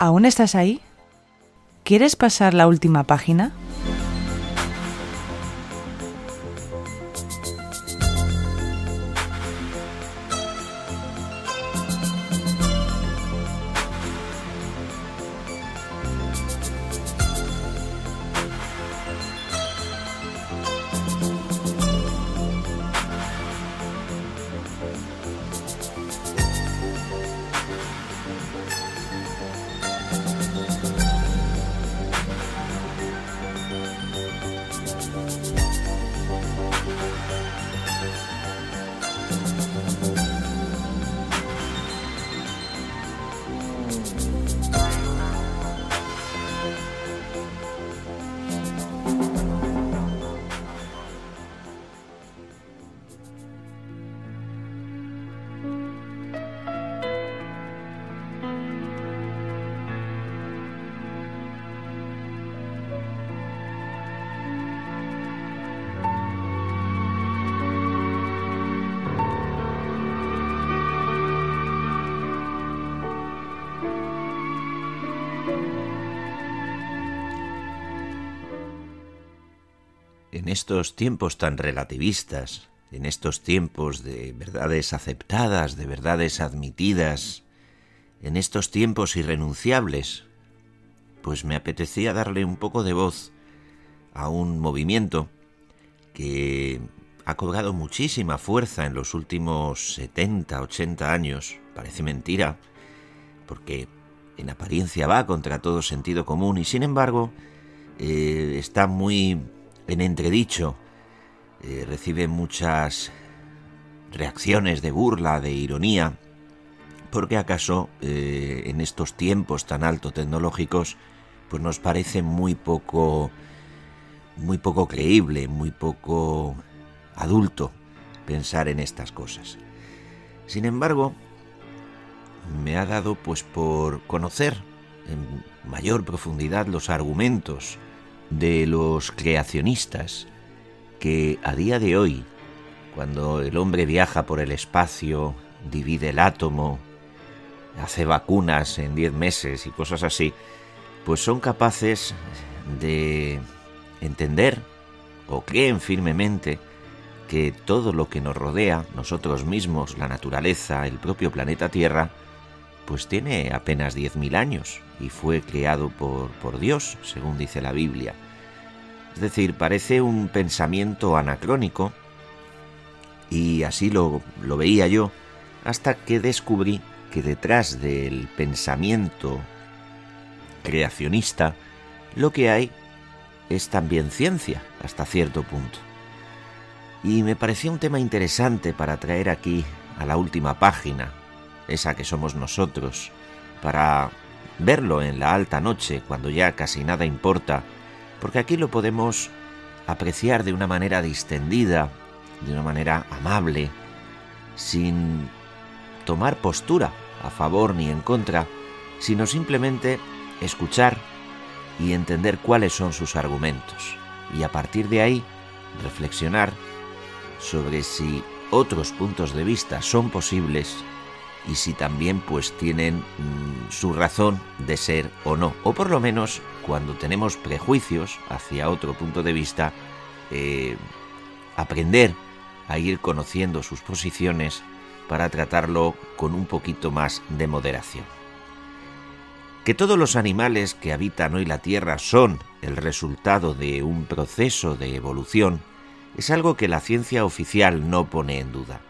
¿Aún estás ahí? ¿Quieres pasar la última página? Estos tiempos tan relativistas, en estos tiempos de verdades aceptadas, de verdades admitidas, en estos tiempos irrenunciables, pues me apetecía darle un poco de voz a un movimiento que ha cobrado muchísima fuerza en los últimos 70, 80 años. Parece mentira, porque en apariencia va contra todo sentido común y sin embargo eh, está muy en entredicho, eh, recibe muchas reacciones de burla, de ironía, porque acaso eh, en estos tiempos tan alto tecnológicos, pues nos parece muy poco, muy poco creíble, muy poco adulto pensar en estas cosas. Sin embargo, me ha dado pues por conocer en mayor profundidad los argumentos de los creacionistas que a día de hoy, cuando el hombre viaja por el espacio, divide el átomo, hace vacunas en 10 meses y cosas así, pues son capaces de entender o creen firmemente que todo lo que nos rodea, nosotros mismos, la naturaleza, el propio planeta Tierra, pues tiene apenas 10.000 años y fue creado por, por Dios, según dice la Biblia. Es decir, parece un pensamiento anacrónico y así lo, lo veía yo hasta que descubrí que detrás del pensamiento creacionista lo que hay es también ciencia hasta cierto punto. Y me pareció un tema interesante para traer aquí a la última página, esa que somos nosotros, para verlo en la alta noche, cuando ya casi nada importa, porque aquí lo podemos apreciar de una manera distendida, de una manera amable, sin tomar postura a favor ni en contra, sino simplemente escuchar y entender cuáles son sus argumentos, y a partir de ahí reflexionar sobre si otros puntos de vista son posibles y si también pues tienen mm, su razón de ser o no. O por lo menos cuando tenemos prejuicios hacia otro punto de vista, eh, aprender a ir conociendo sus posiciones para tratarlo con un poquito más de moderación. Que todos los animales que habitan hoy la Tierra son el resultado de un proceso de evolución es algo que la ciencia oficial no pone en duda.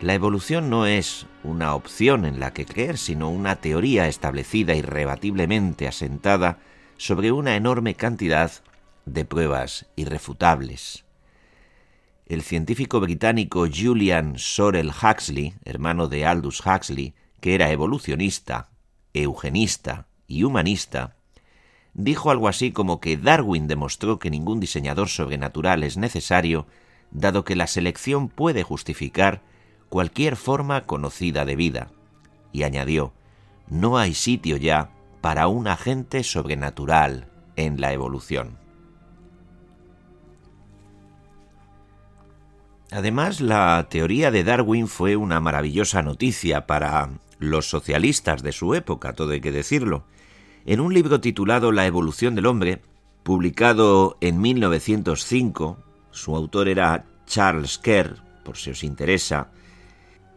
La evolución no es una opción en la que creer, sino una teoría establecida irrebatiblemente asentada sobre una enorme cantidad de pruebas irrefutables. El científico británico Julian Sorel Huxley, hermano de Aldous Huxley, que era evolucionista, eugenista y humanista, dijo algo así como que Darwin demostró que ningún diseñador sobrenatural es necesario, dado que la selección puede justificar cualquier forma conocida de vida, y añadió, no hay sitio ya para un agente sobrenatural en la evolución. Además, la teoría de Darwin fue una maravillosa noticia para los socialistas de su época, todo hay que decirlo, En un libro titulado La evolución del hombre, publicado en 1905, su autor era Charles Kerr, por si os interesa,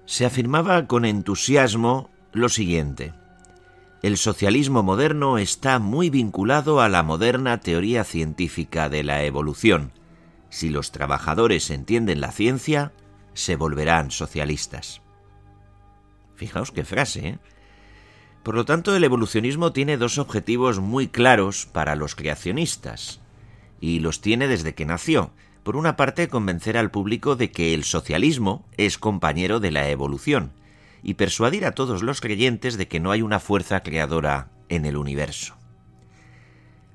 se afirmaba con entusiasmo lo siguiente. El socialismo moderno está muy vinculado a la moderna teoría científica de la evolución. Si los trabajadores entienden la ciencia, se volverán socialistas. Fijaos qué frase, ¿eh? Por lo tanto, el evolucionismo tiene dos objetivos muy claros para los creacionistas, y los tiene desde que nació. Por una parte, convencer al público de que el socialismo es compañero de la evolución, y persuadir a todos los creyentes de que no hay una fuerza creadora en el universo.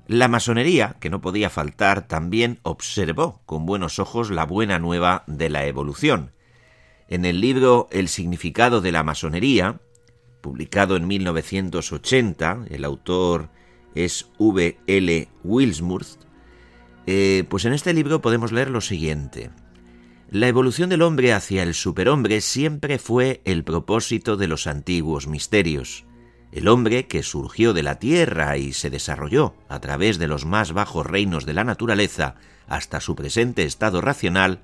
La masonería, que no podía faltar, también observó con buenos ojos la buena nueva de la evolución. En el libro El significado de la masonería, publicado en 1980, el autor es V. L. Wilsmurth, eh, pues en este libro podemos leer lo siguiente. La evolución del hombre hacia el superhombre siempre fue el propósito de los antiguos misterios. El hombre que surgió de la tierra y se desarrolló a través de los más bajos reinos de la naturaleza hasta su presente estado racional,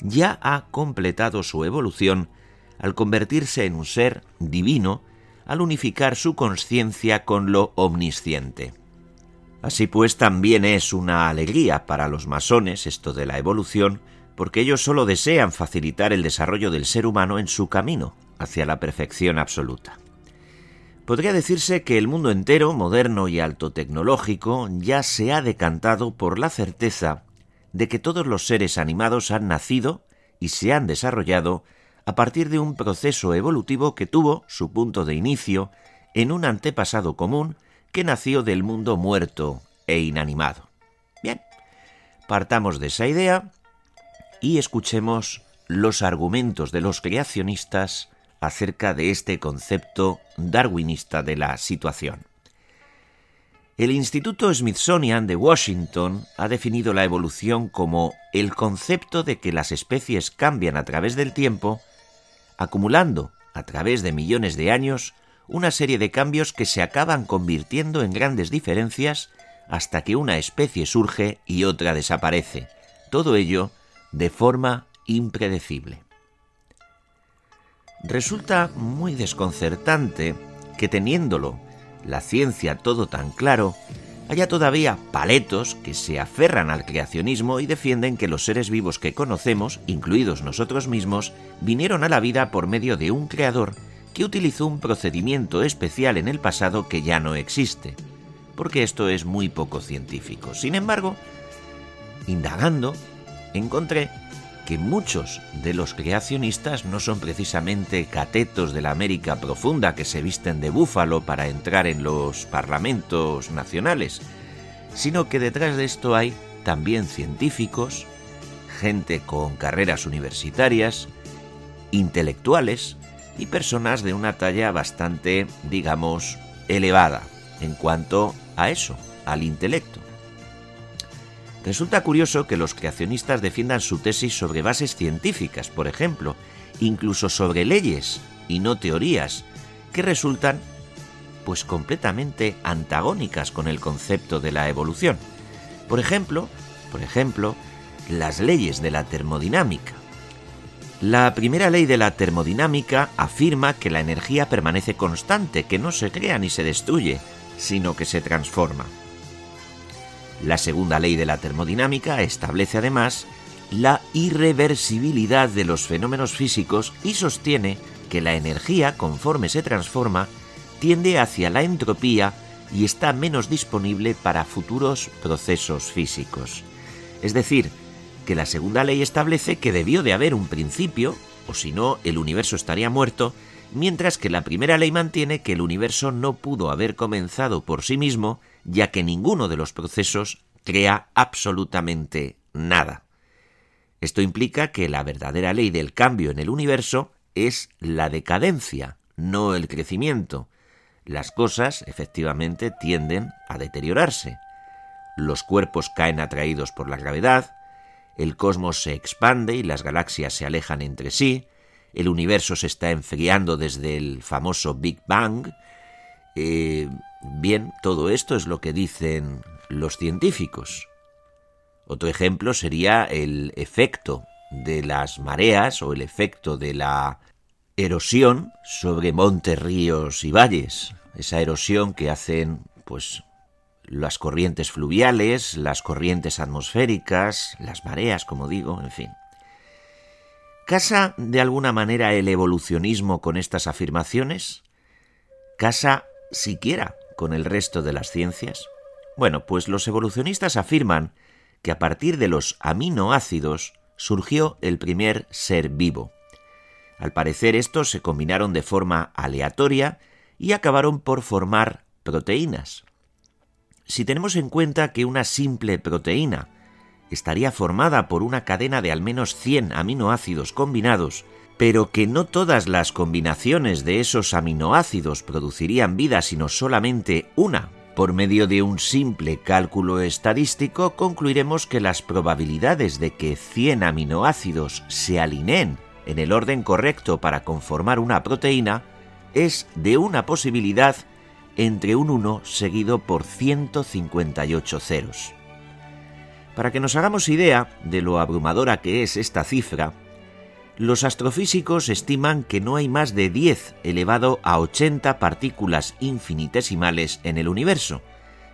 ya ha completado su evolución al convertirse en un ser divino al unificar su conciencia con lo omnisciente. Así pues, también es una alegría para los masones esto de la evolución, porque ellos solo desean facilitar el desarrollo del ser humano en su camino hacia la perfección absoluta. Podría decirse que el mundo entero, moderno y alto tecnológico, ya se ha decantado por la certeza de que todos los seres animados han nacido y se han desarrollado a partir de un proceso evolutivo que tuvo su punto de inicio en un antepasado común que nació del mundo muerto e inanimado. Bien, partamos de esa idea y escuchemos los argumentos de los creacionistas acerca de este concepto darwinista de la situación. El Instituto Smithsonian de Washington ha definido la evolución como el concepto de que las especies cambian a través del tiempo, acumulando a través de millones de años una serie de cambios que se acaban convirtiendo en grandes diferencias hasta que una especie surge y otra desaparece. Todo ello de forma impredecible. Resulta muy desconcertante que teniéndolo la ciencia todo tan claro, haya todavía paletos que se aferran al creacionismo y defienden que los seres vivos que conocemos, incluidos nosotros mismos, vinieron a la vida por medio de un creador que utilizó un procedimiento especial en el pasado que ya no existe, porque esto es muy poco científico. Sin embargo, indagando, encontré que muchos de los creacionistas no son precisamente catetos de la América profunda que se visten de búfalo para entrar en los parlamentos nacionales, sino que detrás de esto hay también científicos, gente con carreras universitarias, intelectuales y personas de una talla bastante, digamos, elevada en cuanto a eso, al intelecto. Resulta curioso que los creacionistas defiendan su tesis sobre bases científicas, por ejemplo, incluso sobre leyes y no teorías, que resultan pues completamente antagónicas con el concepto de la evolución. Por ejemplo, por ejemplo, las leyes de la termodinámica. La primera ley de la termodinámica afirma que la energía permanece constante, que no se crea ni se destruye, sino que se transforma. La segunda ley de la termodinámica establece además la irreversibilidad de los fenómenos físicos y sostiene que la energía, conforme se transforma, tiende hacia la entropía y está menos disponible para futuros procesos físicos. Es decir, que la segunda ley establece que debió de haber un principio, o si no, el universo estaría muerto, mientras que la primera ley mantiene que el universo no pudo haber comenzado por sí mismo, ya que ninguno de los procesos crea absolutamente nada. Esto implica que la verdadera ley del cambio en el universo es la decadencia, no el crecimiento. Las cosas, efectivamente, tienden a deteriorarse. Los cuerpos caen atraídos por la gravedad, el cosmos se expande y las galaxias se alejan entre sí, el universo se está enfriando desde el famoso Big Bang, eh, Bien, todo esto es lo que dicen los científicos. Otro ejemplo sería el efecto de las mareas o el efecto de la erosión sobre montes, ríos y valles. Esa erosión que hacen, pues, las corrientes fluviales, las corrientes atmosféricas, las mareas, como digo, en fin. ¿Casa de alguna manera el evolucionismo con estas afirmaciones? ¿Casa siquiera con el resto de las ciencias? Bueno, pues los evolucionistas afirman que a partir de los aminoácidos surgió el primer ser vivo. Al parecer estos se combinaron de forma aleatoria y acabaron por formar proteínas. Si tenemos en cuenta que una simple proteína estaría formada por una cadena de al menos 100 aminoácidos combinados, pero que no todas las combinaciones de esos aminoácidos producirían vida sino solamente una, por medio de un simple cálculo estadístico concluiremos que las probabilidades de que 100 aminoácidos se alineen en el orden correcto para conformar una proteína es de una posibilidad entre un 1 seguido por 158 ceros. Para que nos hagamos idea de lo abrumadora que es esta cifra, los astrofísicos estiman que no hay más de 10 elevado a 80 partículas infinitesimales en el universo,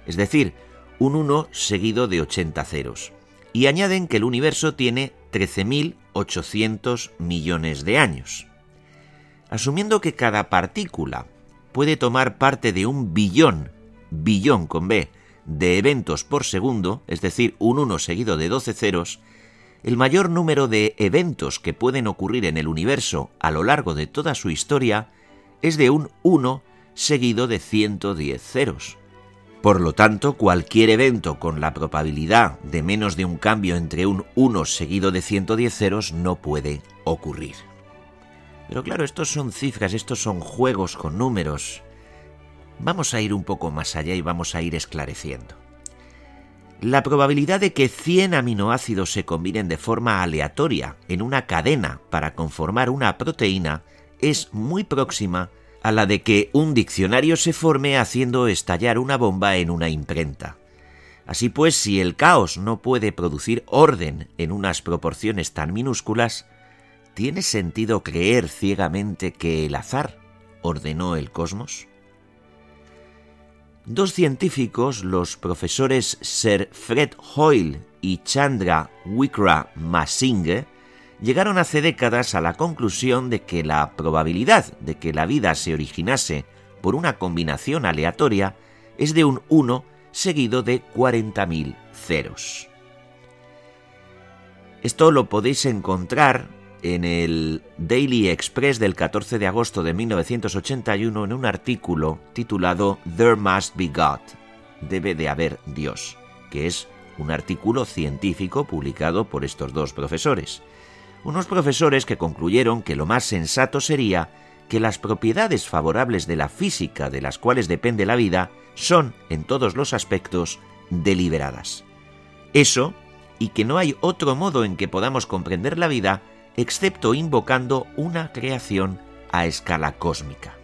es decir, un 1 seguido de 80 ceros, y añaden que el universo tiene 13.800 millones de años. Asumiendo que cada partícula puede tomar parte de un billón, billón con B, de eventos por segundo, es decir, un 1 seguido de 12 ceros, el mayor número de eventos que pueden ocurrir en el universo a lo largo de toda su historia es de un 1 seguido de 110 ceros. Por lo tanto, cualquier evento con la probabilidad de menos de un cambio entre un 1 seguido de 110 ceros no puede ocurrir. Pero claro, estos son cifras, estos son juegos con números. Vamos a ir un poco más allá y vamos a ir esclareciendo. La probabilidad de que 100 aminoácidos se combinen de forma aleatoria en una cadena para conformar una proteína es muy próxima a la de que un diccionario se forme haciendo estallar una bomba en una imprenta. Así pues, si el caos no puede producir orden en unas proporciones tan minúsculas, ¿tiene sentido creer ciegamente que el azar ordenó el cosmos? Dos científicos, los profesores Sir Fred Hoyle y Chandra Wickramasinghe, Masinghe, llegaron hace décadas a la conclusión de que la probabilidad de que la vida se originase por una combinación aleatoria es de un 1 seguido de 40.000 ceros. Esto lo podéis encontrar en el Daily Express del 14 de agosto de 1981 en un artículo titulado There Must Be God, debe de haber Dios, que es un artículo científico publicado por estos dos profesores. Unos profesores que concluyeron que lo más sensato sería que las propiedades favorables de la física de las cuales depende la vida son, en todos los aspectos, deliberadas. Eso, y que no hay otro modo en que podamos comprender la vida excepto invocando una creación a escala cósmica.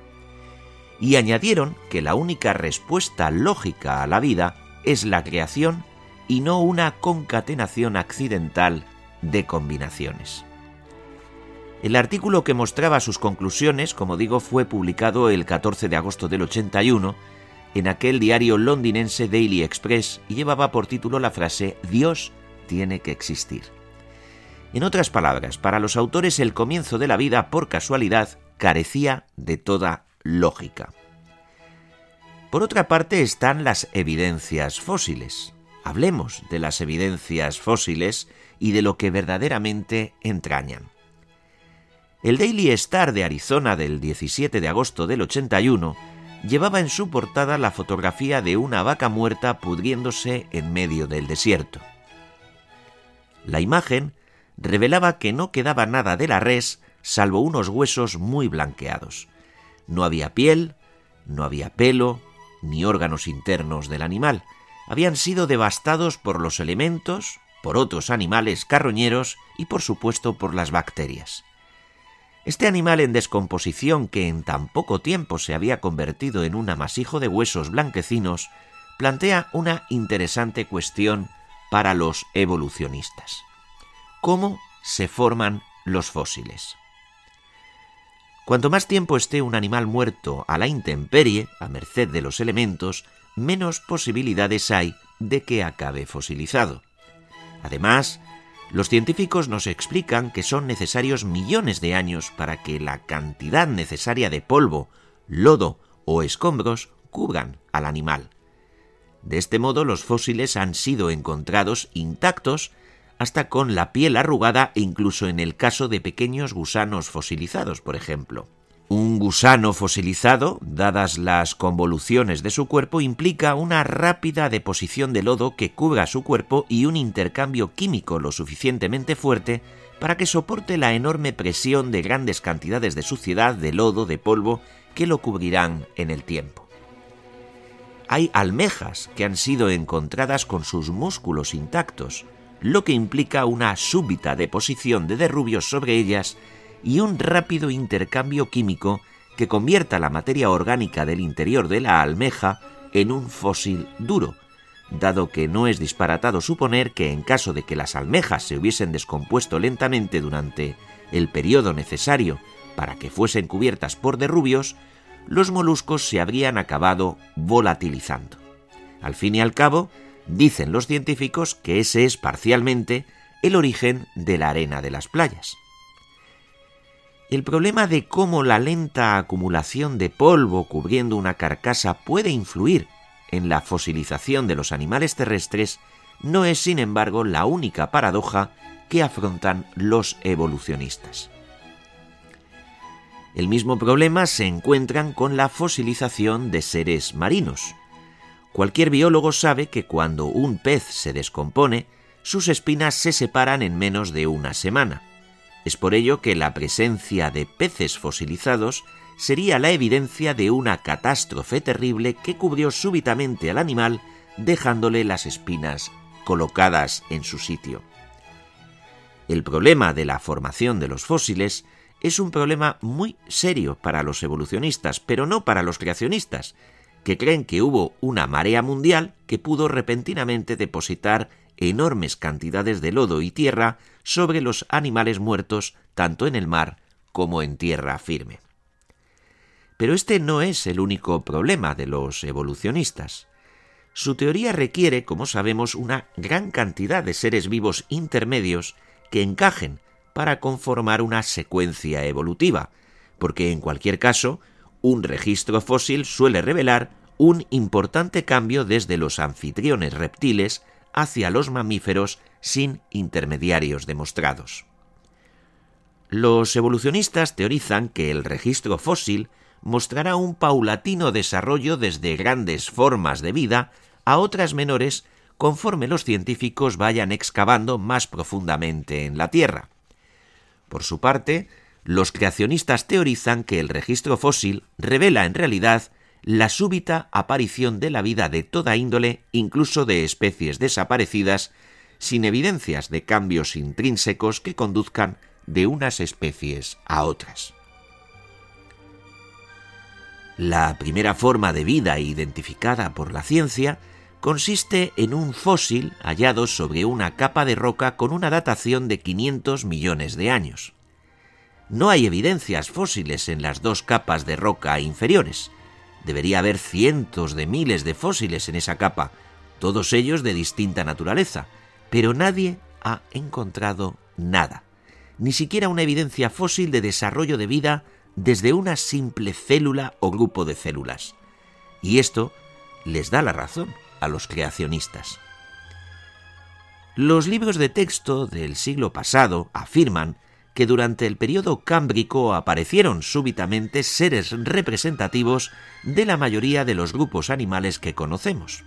Y añadieron que la única respuesta lógica a la vida es la creación y no una concatenación accidental de combinaciones. El artículo que mostraba sus conclusiones, como digo, fue publicado el 14 de agosto del 81 en aquel diario londinense Daily Express y llevaba por título la frase Dios tiene que existir. En otras palabras, para los autores el comienzo de la vida, por casualidad, carecía de toda lógica. Por otra parte están las evidencias fósiles. Hablemos de las evidencias fósiles y de lo que verdaderamente entrañan. El Daily Star de Arizona del 17 de agosto del 81 llevaba en su portada la fotografía de una vaca muerta pudriéndose en medio del desierto. La imagen revelaba que no quedaba nada de la res salvo unos huesos muy blanqueados. No había piel, no había pelo, ni órganos internos del animal. Habían sido devastados por los elementos, por otros animales carroñeros y por supuesto por las bacterias. Este animal en descomposición que en tan poco tiempo se había convertido en un amasijo de huesos blanquecinos, plantea una interesante cuestión para los evolucionistas. ¿Cómo se forman los fósiles? Cuanto más tiempo esté un animal muerto a la intemperie, a merced de los elementos, menos posibilidades hay de que acabe fosilizado. Además, los científicos nos explican que son necesarios millones de años para que la cantidad necesaria de polvo, lodo o escombros cubran al animal. De este modo los fósiles han sido encontrados intactos hasta con la piel arrugada e incluso en el caso de pequeños gusanos fosilizados, por ejemplo. Un gusano fosilizado, dadas las convoluciones de su cuerpo, implica una rápida deposición de lodo que cubra su cuerpo y un intercambio químico lo suficientemente fuerte para que soporte la enorme presión de grandes cantidades de suciedad, de lodo, de polvo, que lo cubrirán en el tiempo. Hay almejas que han sido encontradas con sus músculos intactos, lo que implica una súbita deposición de derrubios sobre ellas y un rápido intercambio químico que convierta la materia orgánica del interior de la almeja en un fósil duro, dado que no es disparatado suponer que en caso de que las almejas se hubiesen descompuesto lentamente durante el periodo necesario para que fuesen cubiertas por derrubios, los moluscos se habrían acabado volatilizando. Al fin y al cabo, dicen los científicos que ese es parcialmente el origen de la arena de las playas. El problema de cómo la lenta acumulación de polvo cubriendo una carcasa puede influir en la fosilización de los animales terrestres no es, sin embargo, la única paradoja que afrontan los evolucionistas. El mismo problema se encuentran con la fosilización de seres marinos. Cualquier biólogo sabe que cuando un pez se descompone, sus espinas se separan en menos de una semana. Es por ello que la presencia de peces fosilizados sería la evidencia de una catástrofe terrible que cubrió súbitamente al animal dejándole las espinas colocadas en su sitio. El problema de la formación de los fósiles es un problema muy serio para los evolucionistas, pero no para los creacionistas, que creen que hubo una marea mundial que pudo repentinamente depositar enormes cantidades de lodo y tierra sobre los animales muertos tanto en el mar como en tierra firme. Pero este no es el único problema de los evolucionistas. Su teoría requiere, como sabemos, una gran cantidad de seres vivos intermedios que encajen para conformar una secuencia evolutiva, porque en cualquier caso, un registro fósil suele revelar un importante cambio desde los anfitriones reptiles hacia los mamíferos sin intermediarios demostrados. Los evolucionistas teorizan que el registro fósil mostrará un paulatino desarrollo desde grandes formas de vida a otras menores conforme los científicos vayan excavando más profundamente en la Tierra. Por su parte, los creacionistas teorizan que el registro fósil revela en realidad la súbita aparición de la vida de toda índole, incluso de especies desaparecidas, sin evidencias de cambios intrínsecos que conduzcan de unas especies a otras. La primera forma de vida identificada por la ciencia consiste en un fósil hallado sobre una capa de roca con una datación de 500 millones de años. No hay evidencias fósiles en las dos capas de roca inferiores, Debería haber cientos de miles de fósiles en esa capa, todos ellos de distinta naturaleza, pero nadie ha encontrado nada, ni siquiera una evidencia fósil de desarrollo de vida desde una simple célula o grupo de células. Y esto les da la razón a los creacionistas. Los libros de texto del siglo pasado afirman que durante el periodo cámbrico aparecieron súbitamente seres representativos de la mayoría de los grupos animales que conocemos.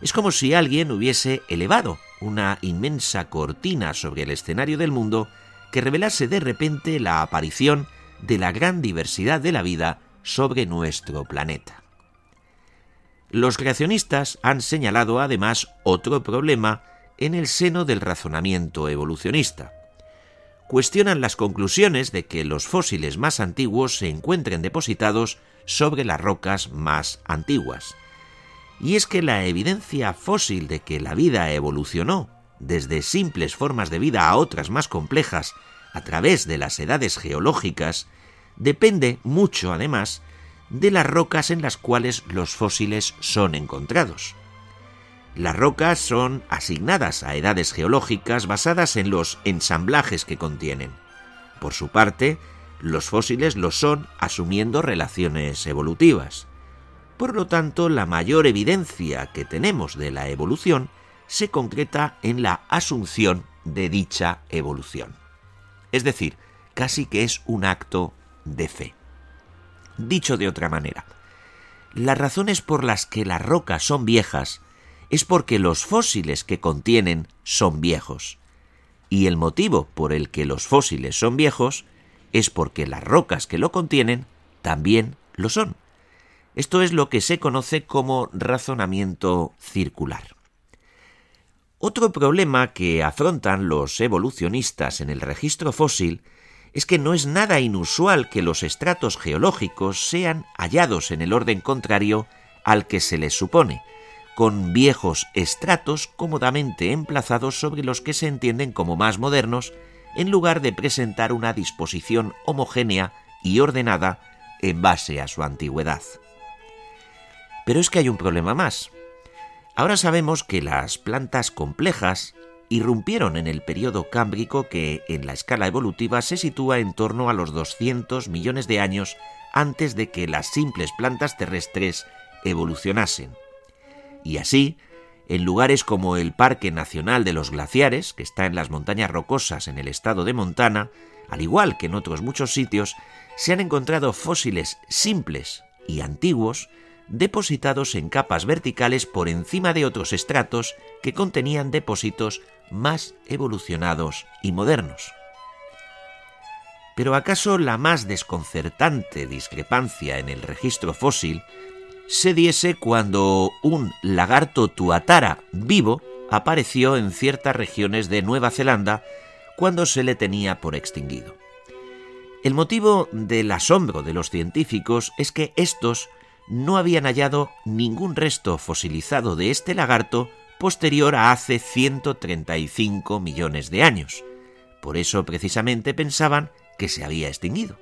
Es como si alguien hubiese elevado una inmensa cortina sobre el escenario del mundo que revelase de repente la aparición de la gran diversidad de la vida sobre nuestro planeta. Los creacionistas han señalado además otro problema en el seno del razonamiento evolucionista cuestionan las conclusiones de que los fósiles más antiguos se encuentren depositados sobre las rocas más antiguas. Y es que la evidencia fósil de que la vida evolucionó desde simples formas de vida a otras más complejas a través de las edades geológicas depende mucho, además, de las rocas en las cuales los fósiles son encontrados. Las rocas son asignadas a edades geológicas basadas en los ensamblajes que contienen. Por su parte, los fósiles lo son asumiendo relaciones evolutivas. Por lo tanto, la mayor evidencia que tenemos de la evolución se concreta en la asunción de dicha evolución. Es decir, casi que es un acto de fe. Dicho de otra manera, las razones por las que las rocas son viejas es porque los fósiles que contienen son viejos. Y el motivo por el que los fósiles son viejos es porque las rocas que lo contienen también lo son. Esto es lo que se conoce como razonamiento circular. Otro problema que afrontan los evolucionistas en el registro fósil es que no es nada inusual que los estratos geológicos sean hallados en el orden contrario al que se les supone, con viejos estratos cómodamente emplazados sobre los que se entienden como más modernos, en lugar de presentar una disposición homogénea y ordenada en base a su antigüedad. Pero es que hay un problema más. Ahora sabemos que las plantas complejas irrumpieron en el periodo cámbrico que en la escala evolutiva se sitúa en torno a los 200 millones de años antes de que las simples plantas terrestres evolucionasen. Y así, en lugares como el Parque Nacional de los Glaciares, que está en las montañas rocosas en el estado de Montana, al igual que en otros muchos sitios, se han encontrado fósiles simples y antiguos depositados en capas verticales por encima de otros estratos que contenían depósitos más evolucionados y modernos. Pero ¿acaso la más desconcertante discrepancia en el registro fósil se diese cuando un lagarto tuatara vivo apareció en ciertas regiones de Nueva Zelanda cuando se le tenía por extinguido? El motivo del asombro de los científicos es que estos no habían hallado ningún resto fosilizado de este lagarto posterior a hace 135 millones de años. Por eso precisamente pensaban que se había extinguido.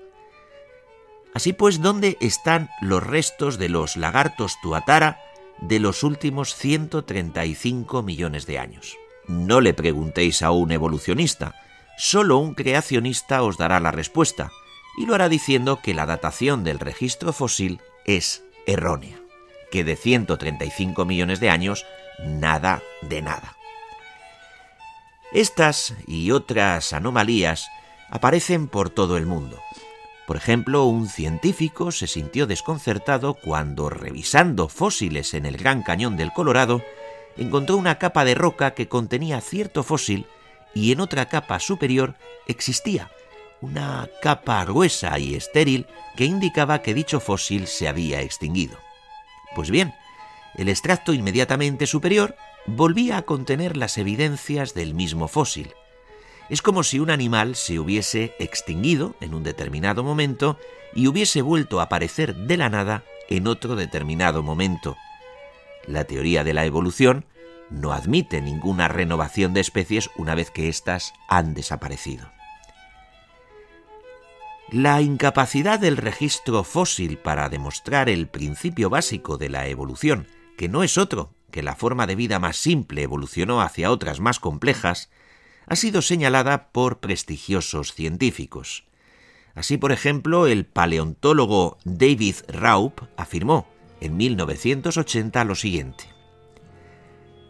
Así pues, ¿dónde están los restos de los lagartos tuatara de los últimos 135 millones de años? No le preguntéis a un evolucionista, solo un creacionista os dará la respuesta, y lo hará diciendo que la datación del registro fósil es errónea, que de 135 millones de años nada de nada. Estas y otras anomalías aparecen por todo el mundo. Por ejemplo, un científico se sintió desconcertado cuando, revisando fósiles en el Gran Cañón del Colorado, encontró una capa de roca que contenía cierto fósil y en otra capa superior existía una capa gruesa y estéril que indicaba que dicho fósil se había extinguido. Pues bien, el extracto inmediatamente superior volvía a contener las evidencias del mismo fósil. Es como si un animal se hubiese extinguido en un determinado momento y hubiese vuelto a aparecer de la nada en otro determinado momento. La teoría de la evolución no admite ninguna renovación de especies una vez que éstas han desaparecido. La incapacidad del registro fósil para demostrar el principio básico de la evolución, que no es otro que la forma de vida más simple evolucionó hacia otras más complejas, ha sido señalada por prestigiosos científicos. Así, por ejemplo, el paleontólogo David Raup afirmó en 1980 lo siguiente.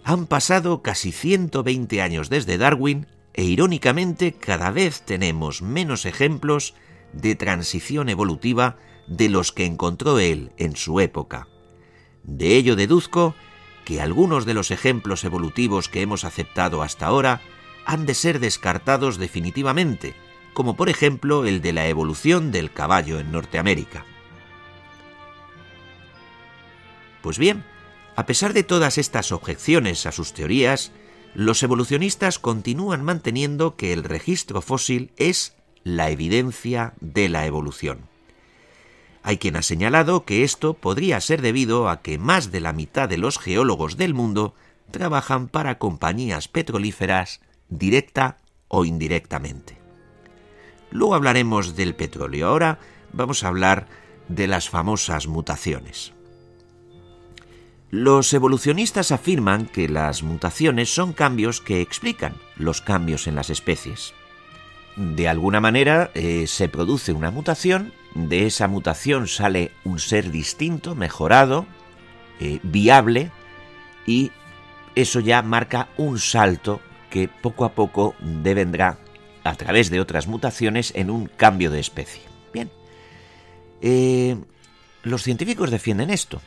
Han pasado casi 120 años desde Darwin e irónicamente cada vez tenemos menos ejemplos de transición evolutiva de los que encontró él en su época. De ello deduzco que algunos de los ejemplos evolutivos que hemos aceptado hasta ahora han de ser descartados definitivamente, como por ejemplo el de la evolución del caballo en Norteamérica. Pues bien, a pesar de todas estas objeciones a sus teorías, los evolucionistas continúan manteniendo que el registro fósil es la evidencia de la evolución. Hay quien ha señalado que esto podría ser debido a que más de la mitad de los geólogos del mundo trabajan para compañías petrolíferas directa o indirectamente. Luego hablaremos del petróleo. Ahora vamos a hablar de las famosas mutaciones. Los evolucionistas afirman que las mutaciones son cambios que explican los cambios en las especies. De alguna manera eh, se produce una mutación, de esa mutación sale un ser distinto, mejorado, eh, viable, y eso ya marca un salto que poco a poco devendrá a través de otras mutaciones en un cambio de especie. Bien, eh, los científicos defienden esto,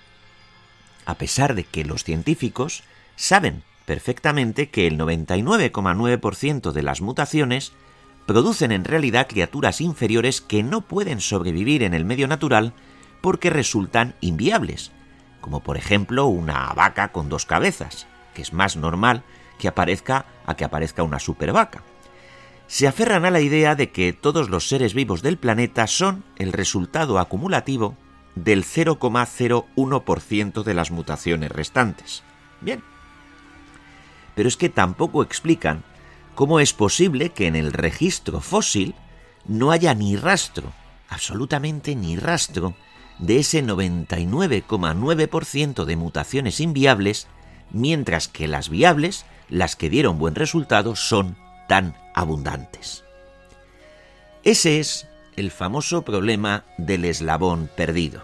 a pesar de que los científicos saben perfectamente que el 99,9% de las mutaciones producen en realidad criaturas inferiores que no pueden sobrevivir en el medio natural porque resultan inviables, como por ejemplo una vaca con dos cabezas, que es más normal que aparezca a que aparezca una supervaca. Se aferran a la idea de que todos los seres vivos del planeta son el resultado acumulativo del 0,01% de las mutaciones restantes. Bien. Pero es que tampoco explican cómo es posible que en el registro fósil no haya ni rastro, absolutamente ni rastro, de ese 99,9% de mutaciones inviables, mientras que las viables las que dieron buen resultado son tan abundantes. Ese es el famoso problema del eslabón perdido.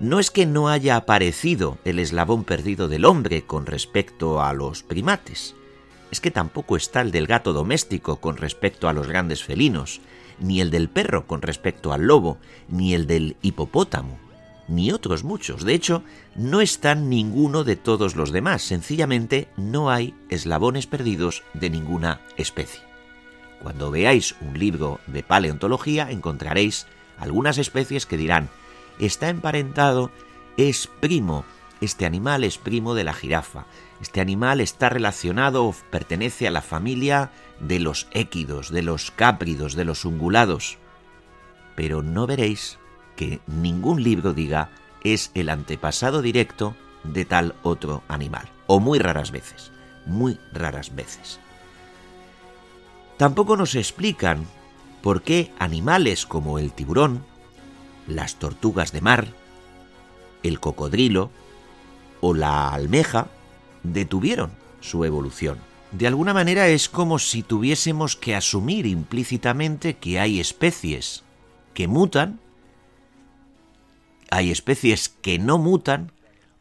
No es que no haya aparecido el eslabón perdido del hombre con respecto a los primates, es que tampoco está el del gato doméstico con respecto a los grandes felinos, ni el del perro con respecto al lobo, ni el del hipopótamo ni otros muchos. De hecho, no están ninguno de todos los demás. Sencillamente no hay eslabones perdidos de ninguna especie. Cuando veáis un libro de paleontología encontraréis algunas especies que dirán, está emparentado, es primo, este animal es primo de la jirafa, este animal está relacionado o pertenece a la familia de los équidos, de los cápridos, de los ungulados. Pero no veréis ningún libro diga es el antepasado directo de tal otro animal, o muy raras veces, muy raras veces. Tampoco nos explican por qué animales como el tiburón, las tortugas de mar, el cocodrilo o la almeja detuvieron su evolución. De alguna manera es como si tuviésemos que asumir implícitamente que hay especies que mutan hay especies que no mutan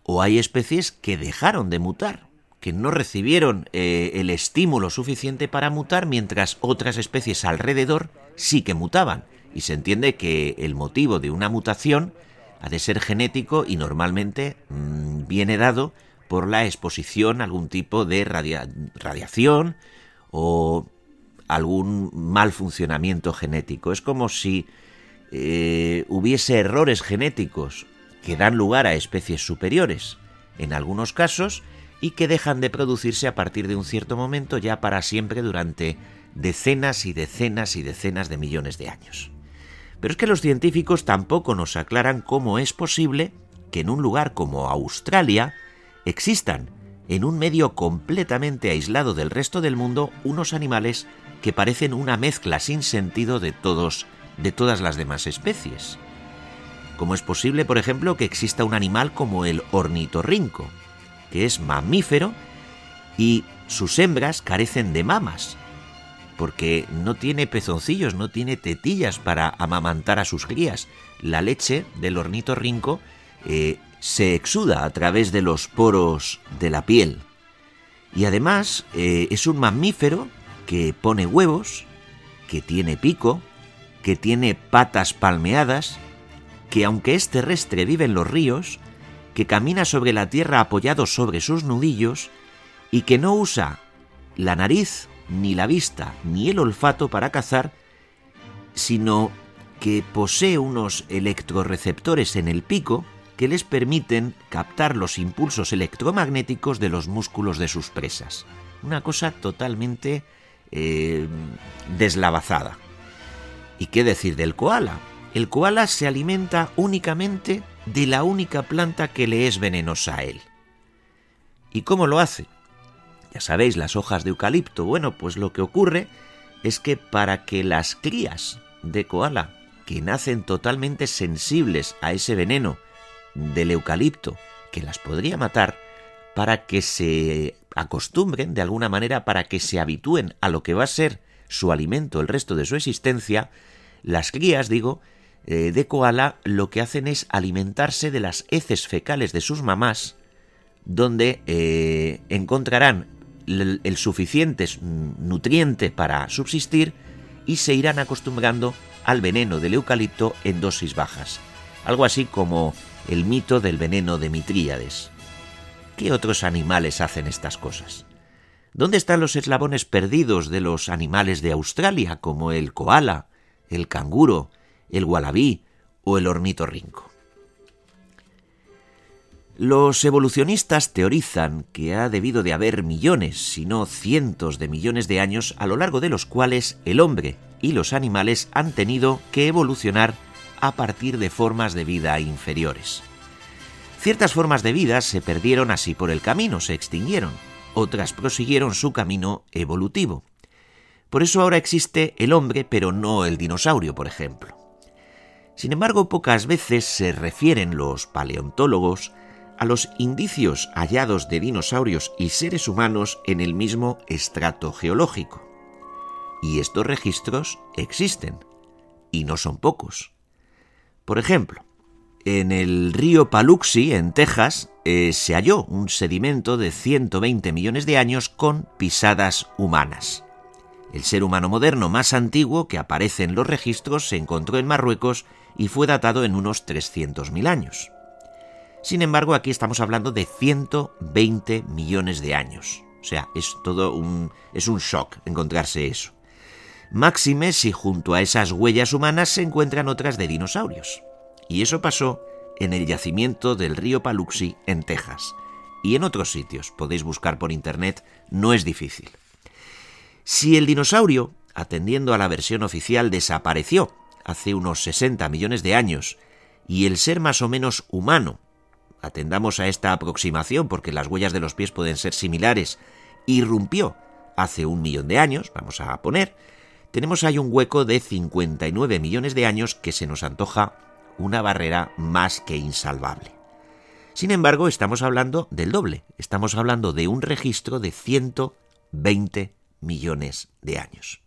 o hay especies que dejaron de mutar, que no recibieron eh, el estímulo suficiente para mutar, mientras otras especies alrededor sí que mutaban. Y se entiende que el motivo de una mutación ha de ser genético y normalmente mm, viene dado por la exposición a algún tipo de radiación o algún mal funcionamiento genético. Es como si eh, hubiese errores genéticos que dan lugar a especies superiores, en algunos casos, y que dejan de producirse a partir de un cierto momento ya para siempre durante decenas y decenas y decenas de millones de años. Pero es que los científicos tampoco nos aclaran cómo es posible que en un lugar como Australia existan, en un medio completamente aislado del resto del mundo, unos animales que parecen una mezcla sin sentido de todos de todas las demás especies. ¿Cómo es posible, por ejemplo, que exista un animal como el ornitorrinco, que es mamífero y sus hembras carecen de mamas, porque no tiene pezoncillos, no tiene tetillas para amamantar a sus crías. La leche del ornitorrinco eh, se exuda a través de los poros de la piel. Y además eh, es un mamífero que pone huevos, que tiene pico, que tiene patas palmeadas, que aunque es terrestre vive en los ríos, que camina sobre la tierra apoyado sobre sus nudillos y que no usa la nariz, ni la vista, ni el olfato para cazar, sino que posee unos electroreceptores en el pico que les permiten captar los impulsos electromagnéticos de los músculos de sus presas. una cosa totalmente eh, deslavazada. ¿Y qué decir del koala? El koala se alimenta únicamente de la única planta que le es venenosa a él. ¿Y cómo lo hace? Ya sabéis, las hojas de eucalipto. Bueno, pues lo que ocurre es que para que las crías de koala, que nacen totalmente sensibles a ese veneno del eucalipto, que las podría matar, para que se acostumbren de alguna manera, para que se habitúen a lo que va a ser su alimento el resto de su existencia, las crías, digo, eh, de koala lo que hacen es alimentarse de las heces fecales de sus mamás, donde eh, encontrarán el, suficiente nutriente para subsistir y se irán acostumbrando al veneno del eucalipto en dosis bajas. Algo así como el mito del veneno de Mitríades. ¿Qué otros animales hacen estas cosas? ¿Dónde están los eslabones perdidos de los animales de Australia, como el koala, el canguro, el gualabí o el ornitorrinco? Los evolucionistas teorizan que ha debido de haber millones, si no cientos de millones de años a lo largo de los cuales el hombre y los animales han tenido que evolucionar a partir de formas de vida inferiores. Ciertas formas de vida se perdieron así por el camino, se extinguieron, otras prosiguieron su camino evolutivo. Por eso ahora existe el hombre, pero no el dinosaurio, por ejemplo. Sin embargo, pocas veces se refieren los paleontólogos a los indicios hallados de dinosaurios y seres humanos en el mismo estrato geológico. Y estos registros existen, y no son pocos. Por ejemplo, en el río Paluxy, en Texas, eh, se halló un sedimento de 120 millones de años con pisadas humanas. El ser humano moderno más antiguo que aparece en los registros se encontró en Marruecos y fue datado en unos 300.000 años. Sin embargo, aquí estamos hablando de 120 millones de años. O sea, es todo un es un shock encontrarse eso. Máxime si junto a esas huellas humanas se encuentran otras de dinosaurios. Y eso pasó en el yacimiento del río Paluxy en Texas. Y en otros sitios, podéis buscar por internet, no es difícil. Si el dinosaurio, atendiendo a la versión oficial, desapareció hace unos 60 millones de años, y el ser más o menos humano, atendamos a esta aproximación porque las huellas de los pies pueden ser similares, irrumpió hace un millón de años, vamos a poner, tenemos ahí un hueco de 59 millones de años que se nos antoja una barrera más que insalvable. Sin embargo, estamos hablando del doble, estamos hablando de un registro de 120 millones de años.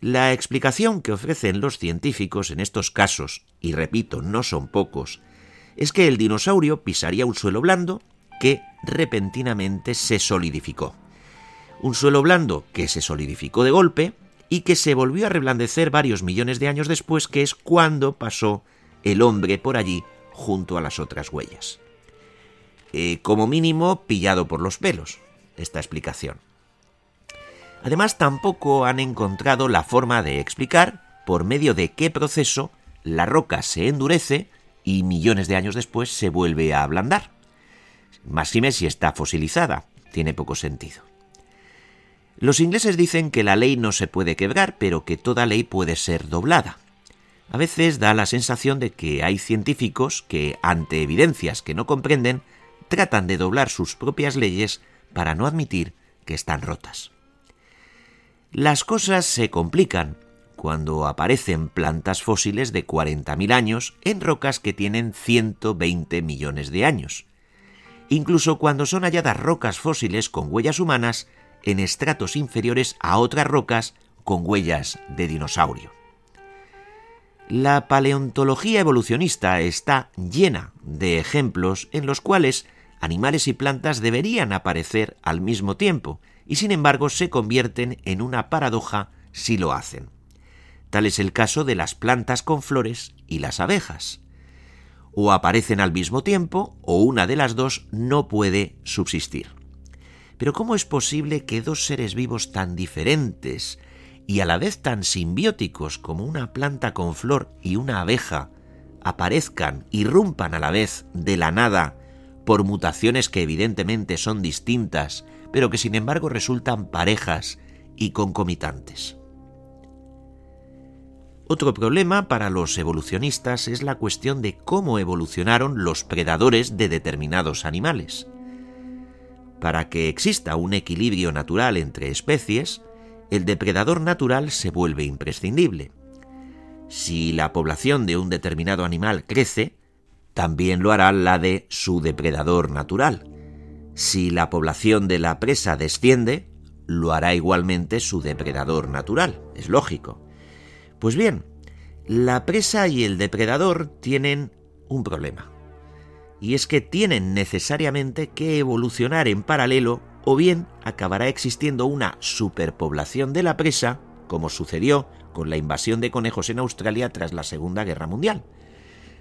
La explicación que ofrecen los científicos en estos casos, y repito, no son pocos, es que el dinosaurio pisaría un suelo blando que repentinamente se solidificó un suelo blando que se solidificó de golpe y que se volvió a reblandecer varios millones de años después, que es cuando pasó el hombre por allí junto a las otras huellas. Eh, como mínimo, pillado por los pelos, esta explicación. Además, tampoco han encontrado la forma de explicar por medio de qué proceso la roca se endurece y millones de años después se vuelve a ablandar. Máxime si está fosilizada, tiene poco sentido. Los ingleses dicen que la ley no se puede quebrar, pero que toda ley puede ser doblada. A veces da la sensación de que hay científicos que, ante evidencias que no comprenden, tratan de doblar sus propias leyes para no admitir que están rotas. Las cosas se complican cuando aparecen plantas fósiles de 40.000 años en rocas que tienen 120 millones de años. Incluso cuando son halladas rocas fósiles con huellas humanas en estratos inferiores a otras rocas con huellas de dinosaurio. La paleontología evolucionista está llena de ejemplos en los cuales animales y plantas deberían aparecer al mismo tiempo y sin embargo se convierten en una paradoja si lo hacen. Tal es el caso de las plantas con flores y las abejas. O aparecen al mismo tiempo o una de las dos no puede subsistir. Pero ¿cómo es posible que dos seres vivos tan diferentes y a la vez tan simbióticos como una planta con flor y una abeja aparezcan, irrumpan a la vez de la nada por mutaciones que evidentemente son distintas, pero que sin embargo resultan parejas y concomitantes. Otro problema para los evolucionistas es la cuestión de cómo evolucionaron los predadores de determinados animales. Para que exista un equilibrio natural entre especies, el depredador natural se vuelve imprescindible. Si la población de un determinado animal crece, también lo hará la de su depredador natural. Si la población de la presa desciende, lo hará igualmente su depredador natural, es lógico. Pues bien, la presa y el depredador tienen un problema. Y es que tienen necesariamente que evolucionar en paralelo o bien acabará existiendo una superpoblación de la presa, como sucedió con la invasión de conejos en Australia tras la Segunda Guerra Mundial.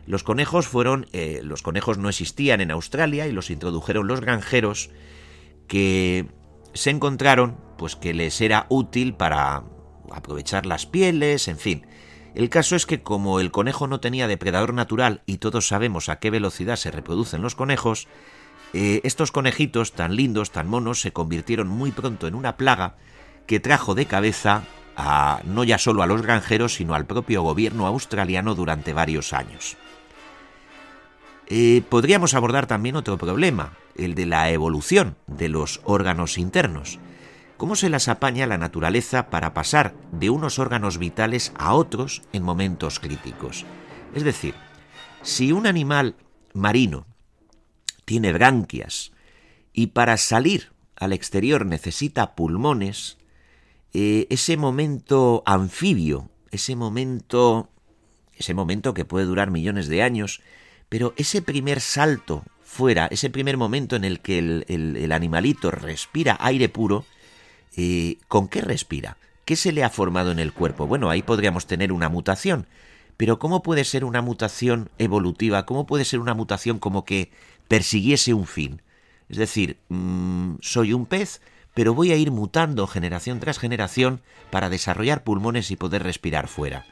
Los conejos fueron, eh, los conejos no existían en Australia y los introdujeron los granjeros que se encontraron, pues que les era útil para aprovechar las pieles, en fin. El caso es que como el conejo no tenía depredador natural y todos sabemos a qué velocidad se reproducen los conejos, eh, estos conejitos tan lindos, tan monos, se convirtieron muy pronto en una plaga que trajo de cabeza a, no ya solo a los granjeros, sino al propio gobierno australiano durante varios años. Eh, podríamos abordar también otro problema, el de la evolución de los órganos internos. ¿Cómo se las apaña la naturaleza para pasar de unos órganos vitales a otros en momentos críticos? Es decir, si un animal marino tiene branquias y para salir al exterior necesita pulmones, eh, ese momento anfibio, ese momento, ese momento que puede durar millones de años, pero ese primer salto fuera, ese primer momento en el que el, animalito respira aire puro, ¿con qué respira? ¿Qué se le ha formado en el cuerpo? Bueno, ahí podríamos tener una mutación, pero ¿cómo puede ser una mutación evolutiva? ¿Cómo puede ser una mutación como que persiguiese un fin? Es decir, mm, soy un pez, pero voy a ir mutando generación tras generación para desarrollar pulmones y poder respirar fuera.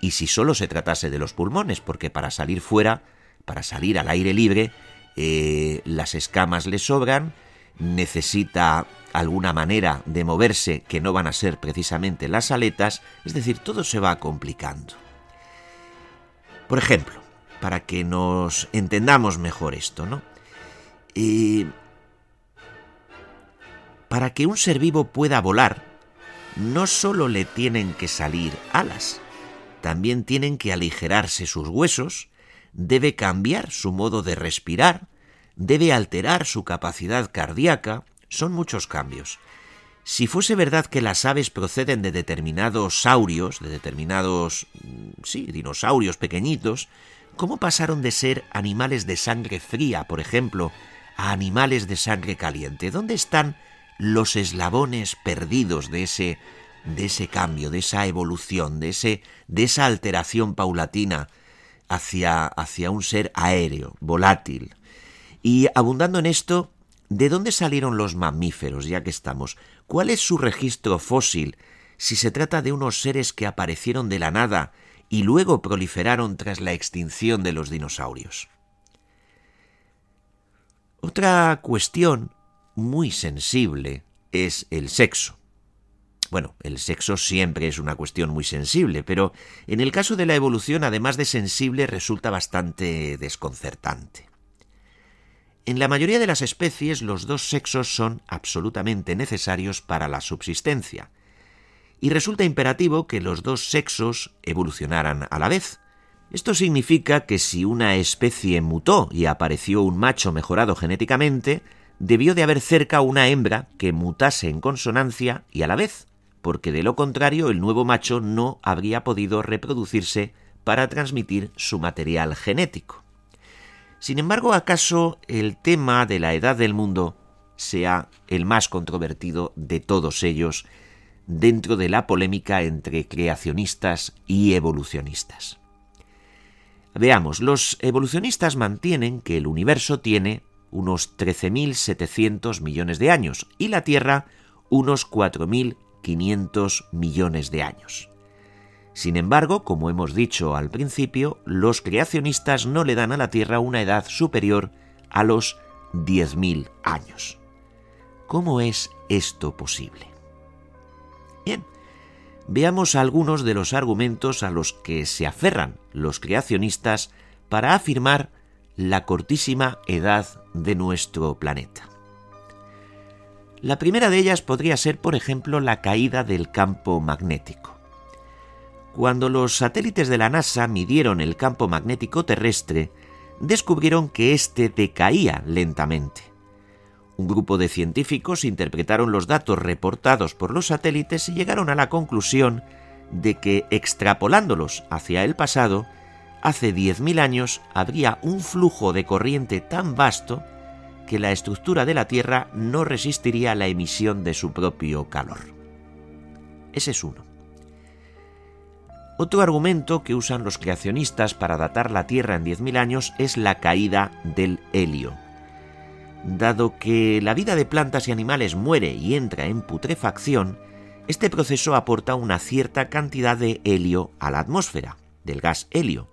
Y si solo se tratase de los pulmones, porque para salir fuera para salir al aire libre, eh, las escamas le sobran, necesita alguna manera de moverse que no van a ser precisamente las aletas, es decir, todo se va complicando. Por ejemplo, para que nos entendamos mejor esto, ¿no? Eh, para que un ser vivo pueda volar, no solo le tienen que salir alas, también tienen que aligerarse sus huesos, debe cambiar su modo de respirar, debe alterar su capacidad cardíaca, son muchos cambios. Si fuese verdad que las aves proceden de determinados saurios, de determinados, mm, sí, dinosaurios pequeñitos, ¿cómo pasaron de ser animales de sangre fría, por ejemplo, a animales de sangre caliente? ¿Dónde están los eslabones perdidos de ese de ese cambio, de esa evolución, de ese de esa alteración paulatina hacia, hacia un ser aéreo, volátil. Y abundando en esto, ¿de dónde salieron los mamíferos, ya que estamos? ¿Cuál es su registro fósil si se trata de unos seres que aparecieron de la nada y luego proliferaron tras la extinción de los dinosaurios? Otra cuestión muy sensible es el sexo. Bueno, el sexo siempre es una cuestión muy sensible, pero en el caso de la evolución, además de sensible, resulta bastante desconcertante. En la mayoría de las especies los dos sexos son absolutamente necesarios para la subsistencia, y resulta imperativo que los dos sexos evolucionaran a la vez. Esto significa que si una especie mutó y apareció un macho mejorado genéticamente, debió de haber cerca una hembra que mutase en consonancia y a la vez porque de lo contrario el nuevo macho no habría podido reproducirse para transmitir su material genético. Sin embargo, ¿acaso el tema de la edad del mundo sea el más controvertido de todos ellos dentro de la polémica entre creacionistas y evolucionistas? Veamos, los evolucionistas mantienen que el universo tiene unos 13.700 millones de años y la Tierra unos 4.000 500 millones de años. Sin embargo, como hemos dicho al principio, los creacionistas no le dan a la Tierra una edad superior a los 10.000 años. ¿Cómo es esto posible? Bien, veamos algunos de los argumentos a los que se aferran los creacionistas para afirmar la cortísima edad de nuestro planeta. La primera de ellas podría ser, por ejemplo, la caída del campo magnético. Cuando los satélites de la NASA midieron el campo magnético terrestre, descubrieron que éste decaía lentamente. Un grupo de científicos interpretaron los datos reportados por los satélites y llegaron a la conclusión de que, extrapolándolos hacia el pasado, hace 10.000 años habría un flujo de corriente tan vasto que la estructura de la Tierra no resistiría la emisión de su propio calor. Ese es uno. Otro argumento que usan los creacionistas para datar la Tierra en 10.000 años es la caída del helio. Dado que la vida de plantas y animales muere y entra en putrefacción, este proceso aporta una cierta cantidad de helio a la atmósfera, del gas helio,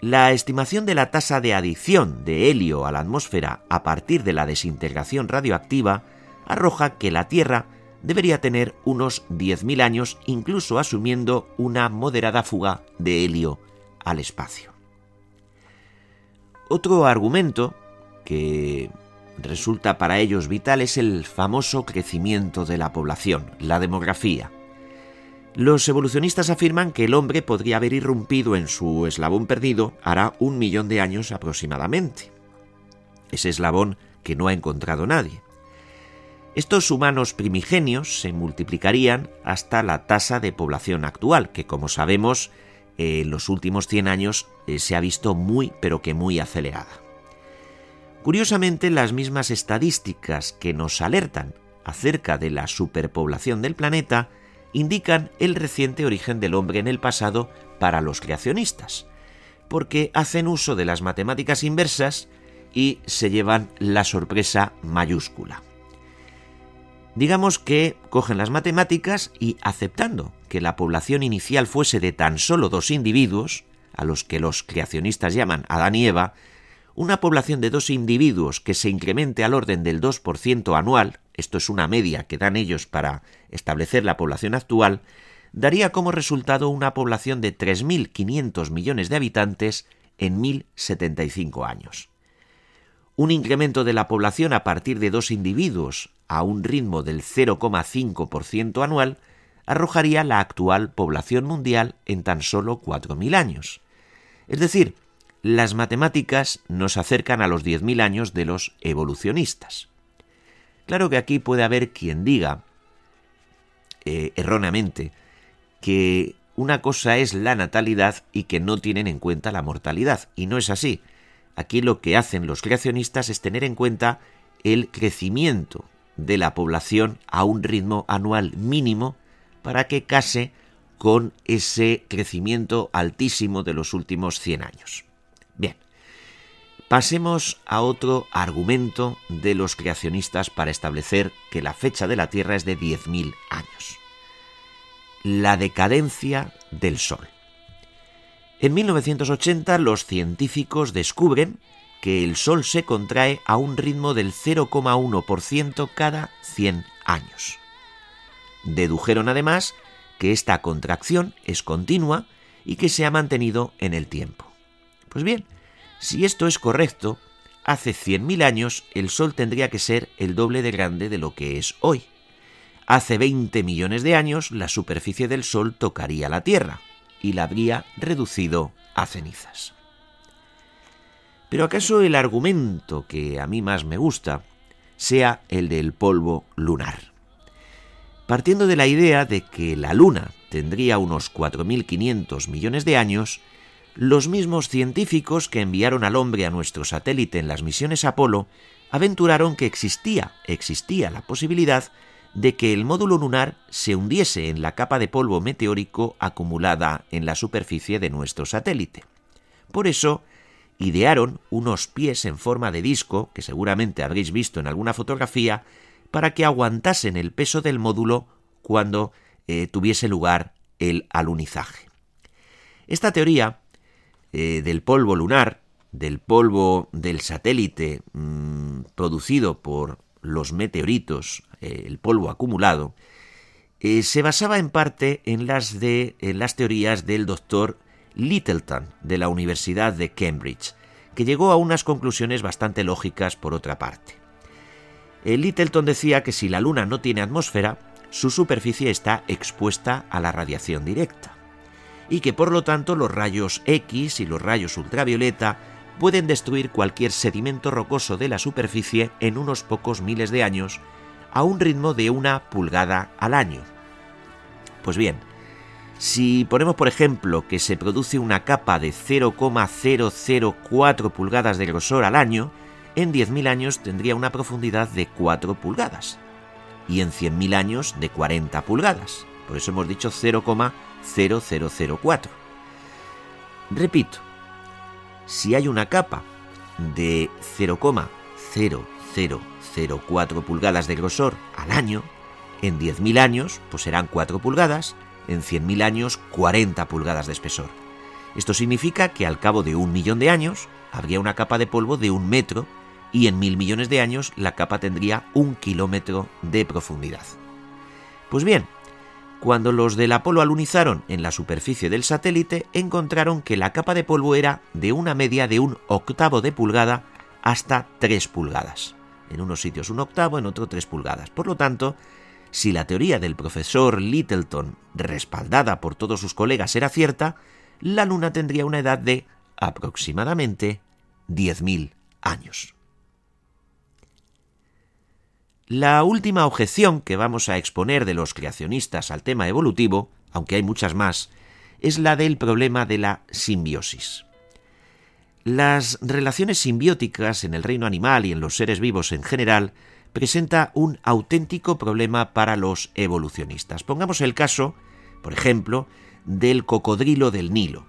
la estimación de la tasa de adición de helio a la atmósfera a partir de la desintegración radioactiva arroja que la Tierra debería tener unos 10.000 años, incluso asumiendo una moderada fuga de helio al espacio. Otro argumento que resulta para ellos vital es el famoso crecimiento de la población, la demografía. Los evolucionistas afirman que el hombre podría haber irrumpido en su eslabón perdido hará un millón de años aproximadamente. Ese eslabón que no ha encontrado nadie. Estos humanos primigenios se multiplicarían hasta la tasa de población actual, que como sabemos en los últimos 100 años eh, se ha visto muy pero que muy acelerada. Curiosamente, las mismas estadísticas que nos alertan acerca de la superpoblación del planeta indican el reciente origen del hombre en el pasado para los creacionistas, porque hacen uso de las matemáticas inversas y se llevan la sorpresa mayúscula. Digamos que cogen las matemáticas y aceptando que la población inicial fuese de tan solo dos individuos, a los que los creacionistas llaman Adán y Eva, una población de dos individuos que se incremente al orden del 2% anual, esto es una media que dan ellos para establecer la población actual, daría como resultado una población de 3.500 millones de habitantes en 1.075 años. Un incremento de la población a partir de dos individuos a un ritmo del 0,5% anual arrojaría la actual población mundial en tan solo 4.000 años. Es decir, las matemáticas nos acercan a los 10.000 años de los evolucionistas. Claro que aquí puede haber quien diga, eh, erróneamente, que una cosa es la natalidad y que no tienen en cuenta la mortalidad, y no es así. Aquí lo que hacen los creacionistas es tener en cuenta el crecimiento de la población a un ritmo anual mínimo para que case con ese crecimiento altísimo de los últimos 100 años. Bien, pasemos a otro argumento de los creacionistas para establecer que la fecha de la Tierra es de 10.000 años. La decadencia del Sol. En 1980 los científicos descubren que el Sol se contrae a un ritmo del 0,1% cada 100 años. Dedujeron además que esta contracción es continua y que se ha mantenido en el tiempo. Pues bien, si esto es correcto, hace 100.000 años el Sol tendría que ser el doble de grande de lo que es hoy. Hace 20 millones de años la superficie del Sol tocaría la Tierra y la habría reducido a cenizas. Pero ¿acaso el argumento que a mí más me gusta sea el del polvo lunar? Partiendo de la idea de que la Luna tendría unos 4.500 millones de años, los mismos científicos que enviaron al hombre a nuestro satélite en las misiones Apolo aventuraron que existía, existía la posibilidad de que el módulo lunar se hundiese en la capa de polvo meteórico acumulada en la superficie de nuestro satélite. Por eso, idearon unos pies en forma de disco, que seguramente habréis visto en alguna fotografía, para que aguantasen el peso del módulo cuando eh, tuviese lugar el alunizaje. Esta teoría eh, del polvo lunar, del polvo del satélite mm, producido por los meteoritos, eh, el polvo acumulado, eh, se basaba en parte en las, de, en las teorías del doctor Littleton de la Universidad de Cambridge, que llegó a unas conclusiones bastante lógicas por otra parte. El Littleton decía que si la Luna no tiene atmósfera, su superficie está expuesta a la radiación directa, y que por lo tanto los rayos X y los rayos ultravioleta pueden destruir cualquier sedimento rocoso de la superficie en unos pocos miles de años a un ritmo de una pulgada al año. Pues bien, si ponemos por ejemplo que se produce una capa de 0,004 pulgadas de grosor al año, en 10.000 años tendría una profundidad de 4 pulgadas y en 100.000 años de 40 pulgadas. Por eso hemos dicho 0,0004. Repito, si hay una capa de 0,0004 pulgadas de grosor al año, en 10.000 años pues serán 4 pulgadas, en 100.000 años 40 pulgadas de espesor. Esto significa que al cabo de un millón de años habría una capa de polvo de un metro y en mil millones de años la capa tendría un kilómetro de profundidad. Pues bien, cuando los del Apolo alunizaron en la superficie del satélite, encontraron que la capa de polvo era de una media de un octavo de pulgada hasta 3 pulgadas. En unos sitios un octavo, en otros 3 pulgadas. Por lo tanto, si la teoría del profesor Littleton, respaldada por todos sus colegas, era cierta, la Luna tendría una edad de aproximadamente 10.000 años. La última objeción que vamos a exponer de los creacionistas al tema evolutivo, aunque hay muchas más, es la del problema de la simbiosis. Las relaciones simbióticas en el reino animal y en los seres vivos en general presenta un auténtico problema para los evolucionistas. Pongamos el caso, por ejemplo, del cocodrilo del Nilo.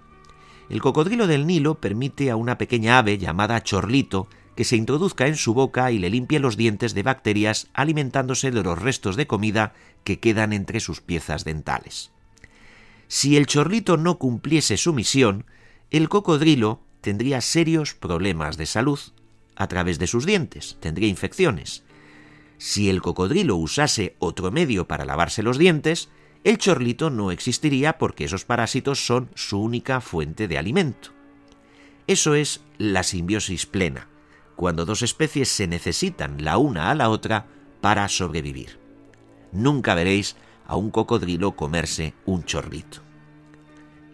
El cocodrilo del Nilo permite a una pequeña ave llamada chorlito que se introduzca en su boca y le limpie los dientes de bacterias alimentándose de los restos de comida que quedan entre sus piezas dentales. Si el chorlito no cumpliese su misión, el cocodrilo tendría serios problemas de salud a través de sus dientes, tendría infecciones. Si el cocodrilo usase otro medio para lavarse los dientes, el chorlito no existiría porque esos parásitos son su única fuente de alimento. Eso es la simbiosis plena, cuando dos especies se necesitan la una a la otra para sobrevivir. Nunca veréis a un cocodrilo comerse un chorrito.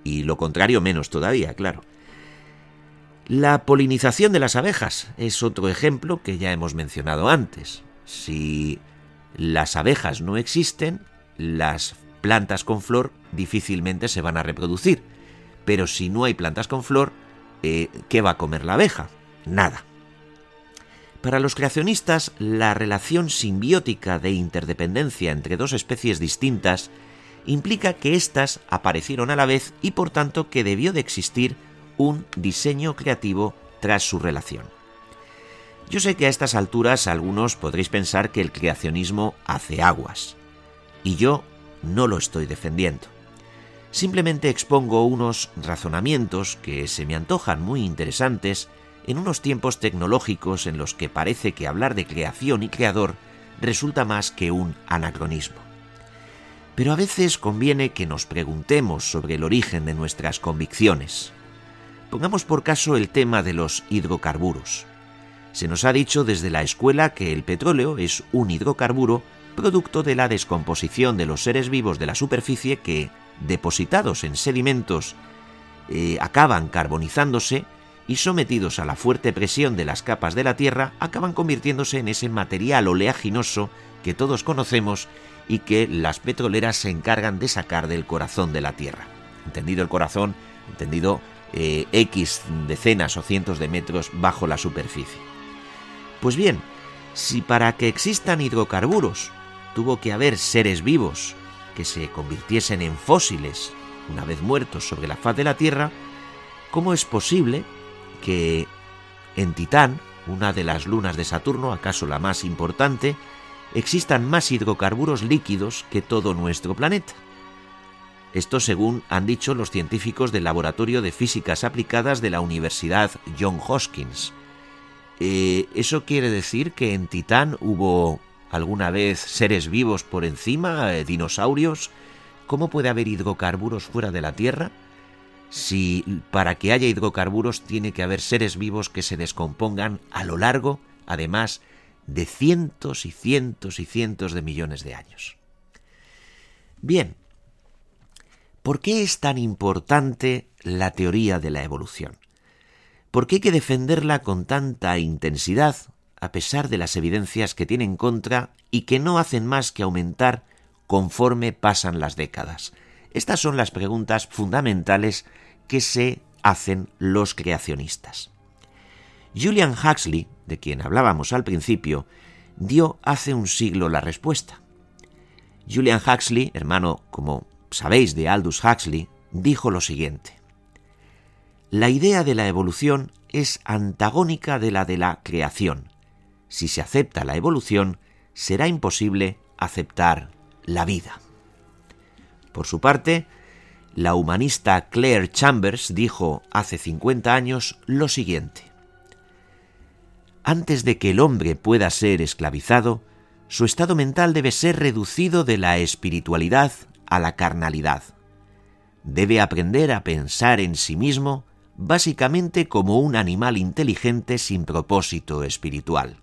Y lo contrario menos todavía, claro. La polinización de las abejas es otro ejemplo que ya hemos mencionado antes. Si las abejas no existen, las plantas con flor difícilmente se van a reproducir. Pero si no hay plantas con flor, eh, ¿qué va a comer la abeja? Nada. Para los creacionistas, la relación simbiótica de interdependencia entre dos especies distintas implica que éstas aparecieron a la vez y por tanto que debió de existir un diseño creativo tras su relación. Yo sé que a estas alturas algunos podréis pensar que el creacionismo hace aguas, y yo no lo estoy defendiendo. Simplemente expongo unos razonamientos que se me antojan muy interesantes en unos tiempos tecnológicos en los que parece que hablar de creación y creador resulta más que un anacronismo. Pero a veces conviene que nos preguntemos sobre el origen de nuestras convicciones. Pongamos por caso el tema de los hidrocarburos. Se nos ha dicho desde la escuela que el petróleo es un hidrocarburo producto de la descomposición de los seres vivos de la superficie que, depositados en sedimentos, eh, acaban carbonizándose y sometidos a la fuerte presión de las capas de la Tierra acaban convirtiéndose en ese material oleaginoso que todos conocemos y que las petroleras se encargan de sacar del corazón de la Tierra. Entendido el corazón, entendido eh, X decenas o cientos de metros bajo la superficie. Pues bien, si para que existan hidrocarburos tuvo que haber seres vivos que se convirtiesen en fósiles una vez muertos sobre la faz de la Tierra, ¿cómo es posible que en Titán, una de las lunas de Saturno, acaso la más importante, existan más hidrocarburos líquidos que todo nuestro planeta. Esto según han dicho los científicos del Laboratorio de Físicas Aplicadas de la Universidad John Hopkins. Eh, ¿Eso quiere decir que en Titán hubo alguna vez seres vivos por encima, eh, dinosaurios? ¿Cómo puede haber hidrocarburos fuera de la Tierra? Si para que haya hidrocarburos tiene que haber seres vivos que se descompongan a lo largo, además, de cientos y cientos y cientos de millones de años. Bien, ¿por qué es tan importante la teoría de la evolución? ¿Por qué hay que defenderla con tanta intensidad, a pesar de las evidencias que tiene en contra y que no hacen más que aumentar conforme pasan las décadas? Estas son las preguntas fundamentales que se hacen los creacionistas. Julian Huxley, de quien hablábamos al principio, dio hace un siglo la respuesta. Julian Huxley, hermano, como sabéis, de Aldous Huxley, dijo lo siguiente. La idea de la evolución es antagónica de la de la creación. Si se acepta la evolución, será imposible aceptar la vida. Por su parte, la humanista Claire Chambers dijo hace 50 años lo siguiente. Antes de que el hombre pueda ser esclavizado, su estado mental debe ser reducido de la espiritualidad a la carnalidad. Debe aprender a pensar en sí mismo básicamente como un animal inteligente sin propósito espiritual.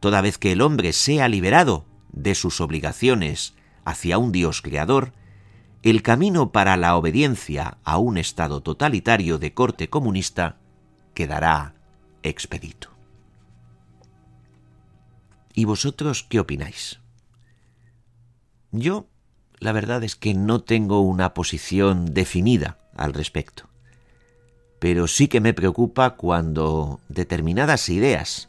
Toda vez que el hombre sea liberado de sus obligaciones hacia un Dios creador, el camino para la obediencia a un Estado totalitario de corte comunista quedará expedito. ¿Y vosotros qué opináis? Yo, la verdad es que no tengo una posición definida al respecto pero sí que me preocupa cuando determinadas ideas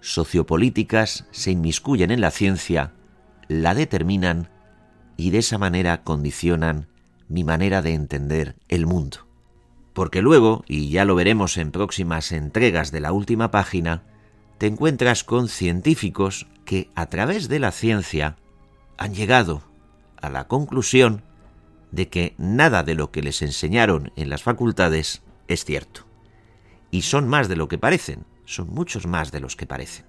sociopolíticas se inmiscuyen en la ciencia, la determinan y de esa manera condicionan mi manera de entender el mundo. Porque luego, y ya lo veremos en próximas entregas de la última página, te encuentras con científicos que a través de la ciencia han llegado a la conclusión de que nada de lo que les enseñaron en las facultades es cierto. Y son más de lo que parecen, son muchos más de los que parecen.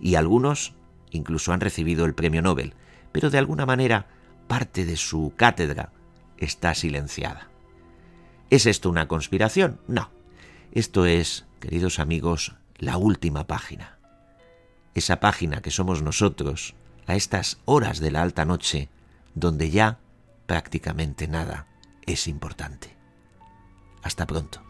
Y algunos incluso han recibido el premio Nobel, pero de alguna manera parte de su cátedra está silenciada. ¿Es esto una conspiración? No. Esto es, queridos amigos, la última página. Esa página que somos nosotros a estas horas de la alta noche, donde ya prácticamente nada es importante. Hasta pronto.